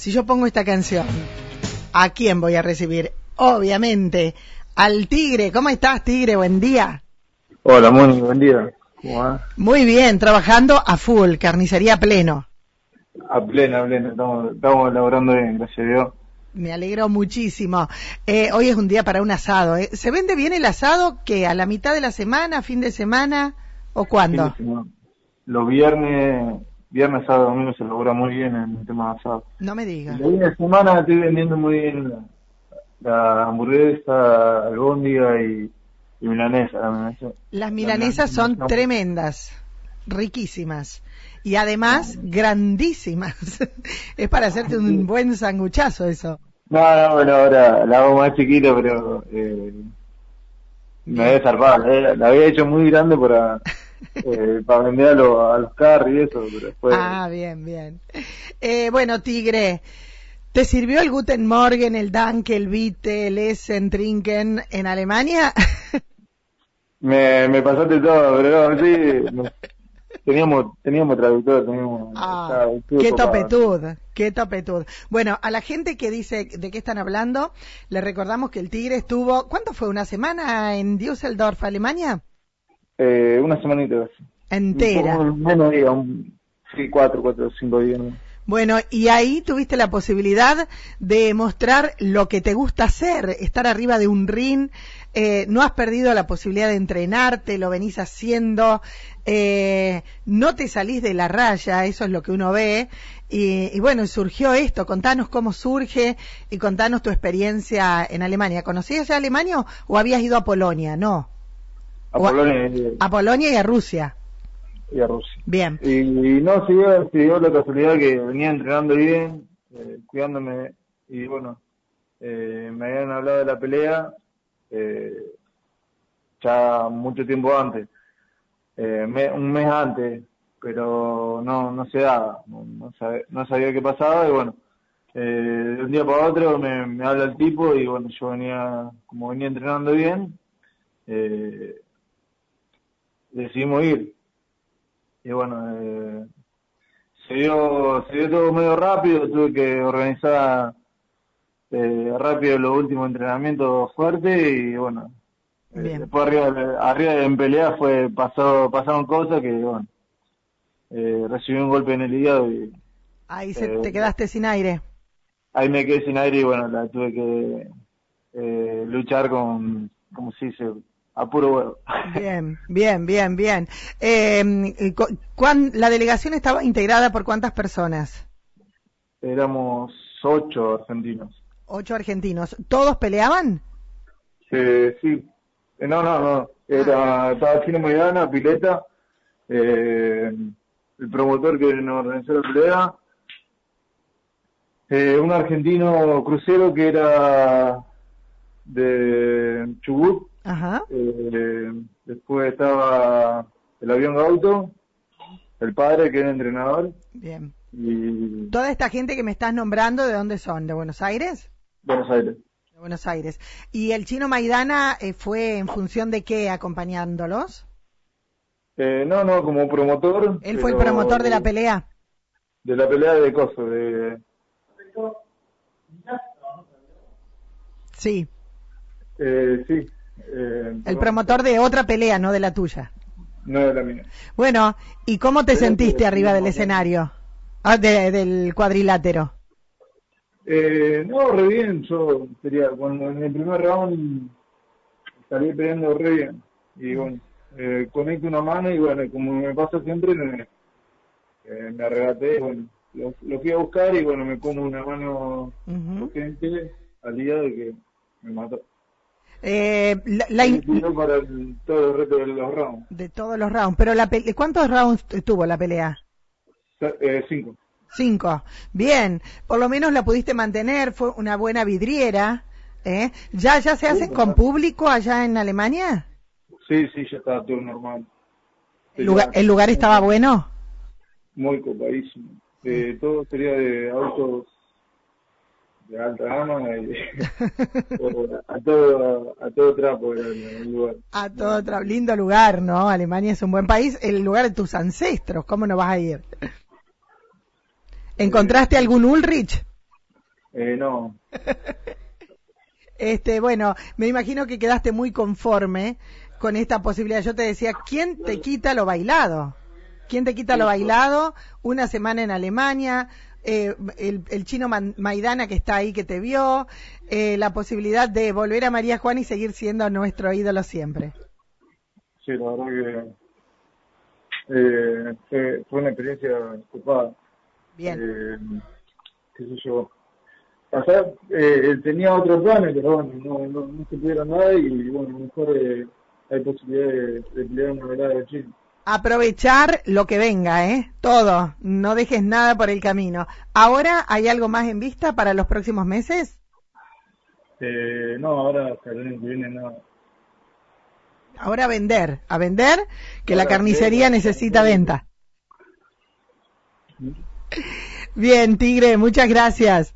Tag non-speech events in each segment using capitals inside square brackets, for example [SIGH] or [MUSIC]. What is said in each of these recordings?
si yo pongo esta canción, ¿a quién voy a recibir? Obviamente, al Tigre. ¿Cómo estás, Tigre? Buen día. Hola, Moni, buen día. ¿Cómo va? Muy bien, trabajando a full, carnicería pleno. A pleno, a pleno. Estamos, estamos laborando bien, gracias a Dios. Me alegro muchísimo. Eh, hoy es un día para un asado. ¿eh? ¿Se vende bien el asado que a la mitad de la semana, fin de semana o cuándo? Los viernes, viernes, sábado, domingo se labora muy bien en el tema de asado. No me digas. De semana estoy vendiendo muy bien la, la hamburguesa, albóndiga y, y milanesa. La milanesa. Las milanesas son no. tremendas, riquísimas y además grandísimas. [LAUGHS] es para hacerte un buen sanguchazo eso. No, no, bueno, ahora la hago más chiquita, pero eh, me había zarpado. La, la había hecho muy grande para, eh, para vender a, los a los carros y eso, pero después... Ah, bien, bien. Eh, bueno, Tigre, ¿te sirvió el Guten Morgen, el Danke, el Bitte, el Essen, Trinken en Alemania? [LAUGHS] Me, me pasaste todo, pero no, sí, no. teníamos, teníamos traductor, teníamos... Ah, qué topetud, qué topetud. Bueno, a la gente que dice de qué están hablando, le recordamos que el Tigre estuvo, ¿cuánto fue? ¿Una semana en Düsseldorf, Alemania? Eh, una semanita casi. Entera. Menos días, sí, cuatro, cuatro, cinco días. ¿no? Bueno, y ahí tuviste la posibilidad de mostrar lo que te gusta hacer, estar arriba de un ring, eh, no has perdido la posibilidad de entrenarte, lo venís haciendo, eh, no te salís de la raya, eso es lo que uno ve, y, y bueno, surgió esto, contanos cómo surge y contanos tu experiencia en Alemania. ¿Conocías ya Alemania o habías ido a Polonia? No, A O Polonia y, a Polonia y a Rusia. y a Rusia. Bien, Y, y no, se dio, se dio la casualidad que venía entrenando bien, eh, cuidándome, y bueno, eh, me habían hablado de la pelea eh, ya mucho tiempo antes, eh, me- un mes antes, pero no, no se daba, no, no, sabe- no sabía qué pasaba, y bueno, eh, de un día para otro me, me habla el tipo, y bueno, yo venía, como venía entrenando bien, eh, decidimos ir. Y bueno, eh, se dio se dio todo medio rápido, tuve que organizar eh, rápido los últimos entrenamientos fuertes y bueno, eh, después arriba, arriba en pelea fue pasó pasaron cosas que bueno, eh, recibí un golpe en el hígado y ahí se, Eh, te quedaste sin aire. ahí me quedé sin aire y bueno, la tuve que luchar con, como se dice, a puro huevo. Bien, bien, bien, bien. Eh, cuán- ¿La delegación estaba integrada por cuántas personas? Éramos ocho argentinos. Ocho argentinos. ¿Todos peleaban? Eh, sí. No, no, no. Era, estaba Chino Maidana, Pileta, eh, el promotor que nos organizó la pelea, eh, un argentino crucero que era de Chubut, Ajá. eh, después estaba el avión Gauto, el padre que era entrenador, Bien. y Toda esta gente que me estás nombrando, ¿de dónde son? ¿De Buenos Aires? Buenos Aires. De Buenos Aires. ¿Y el chino Maidana eh, fue en función de qué acompañándolos? Eh, no, no, como promotor. ¿Él fue el promotor de la pelea? De la pelea de Coso, de... Sí. Eh, sí. Eh, El promotor de otra pelea, no de la tuya. No de la mía. Bueno, ¿y cómo te sentiste arriba del escenario? Ah, de- del cuadrilátero. Eh, no, re bien. Yo sería, cuando en el primer round salí peleando re bien. Y bueno, eh, conecto una mano y bueno, como me pasa siempre, me, eh, me arrebaté. y Bueno, lo, lo fui a buscar y bueno, me como una mano Ujú. gente al día de que me mató. Eh, la- la in- para el- todo el resto de los rounds. de todos los rounds. Pero la pe- ¿cuántos rounds tuvo la pelea? Eh, cinco. Cinco. Bien. Por lo menos la pudiste mantener. Fue una buena vidriera. ¿eh? ¿Ya, ya se hacen con público allá en Alemania? Sí, sí, ya estaba todo normal. ¿El lugar, el lugar estaba bueno? Muy copadísimo. Eh, todo sería de autos y [LAUGHS] a todo a todo trapo era el, el lugar. A todo lindo lugar, ¿no? Alemania es un buen país, el lugar de tus ancestros, ¿cómo no vas a ir? ¿Encontraste algún Ulrich? Eh, no. [LAUGHS] este, bueno, me imagino que quedaste muy conforme con esta posibilidad. Yo te decía, ¿quién te quita lo bailado? ¿Quién te quita lo bailado? Una semana en Alemania, eh, el, chino Maidana que está ahí que te vio, eh, la posibilidad de volver a María Juan y seguir siendo nuestro ídolo siempre. Sí, la verdad que eh, fue, una experiencia ocupada. Bien. Eh, qué sé yo. Pasar, tenía otros planes, pero bueno, no, no, no se pudieron nada y bueno, mejor hay posibilidad de, de pelear una velada de Chile aprovechar lo que venga, ¿eh? Todo. No dejes nada por el camino. ¿Ahora hay algo más en vista para los próximos meses? Eh, no, ahora hasta el año que viene nada. Ahora a vender, a vender, que la carnicería necesita venta. Bien, Tigre, muchas gracias.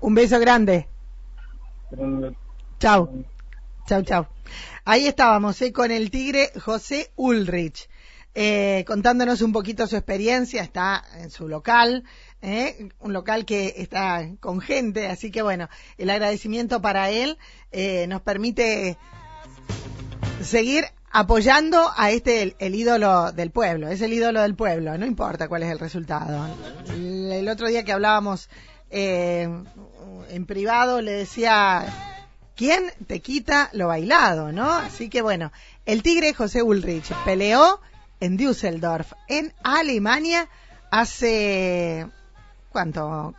Un beso grande. Chao. Chau, chau. Ahí estábamos ¿eh? con el tigre José Ulrich, eh, contándonos un poquito su experiencia. Está en su local, ¿eh? un local que está con gente, así que bueno, el agradecimiento para él eh, nos permite seguir apoyando a este el, ídolo del pueblo, es el ídolo del pueblo, no importa cuál es el resultado. el otro día que hablábamos eh, en privado le decía ¿Quién te quita lo bailado, no? Así que bueno, el tigre José Ulrich peleó en Düsseldorf, en Alemania, hace... ¿Cuánto?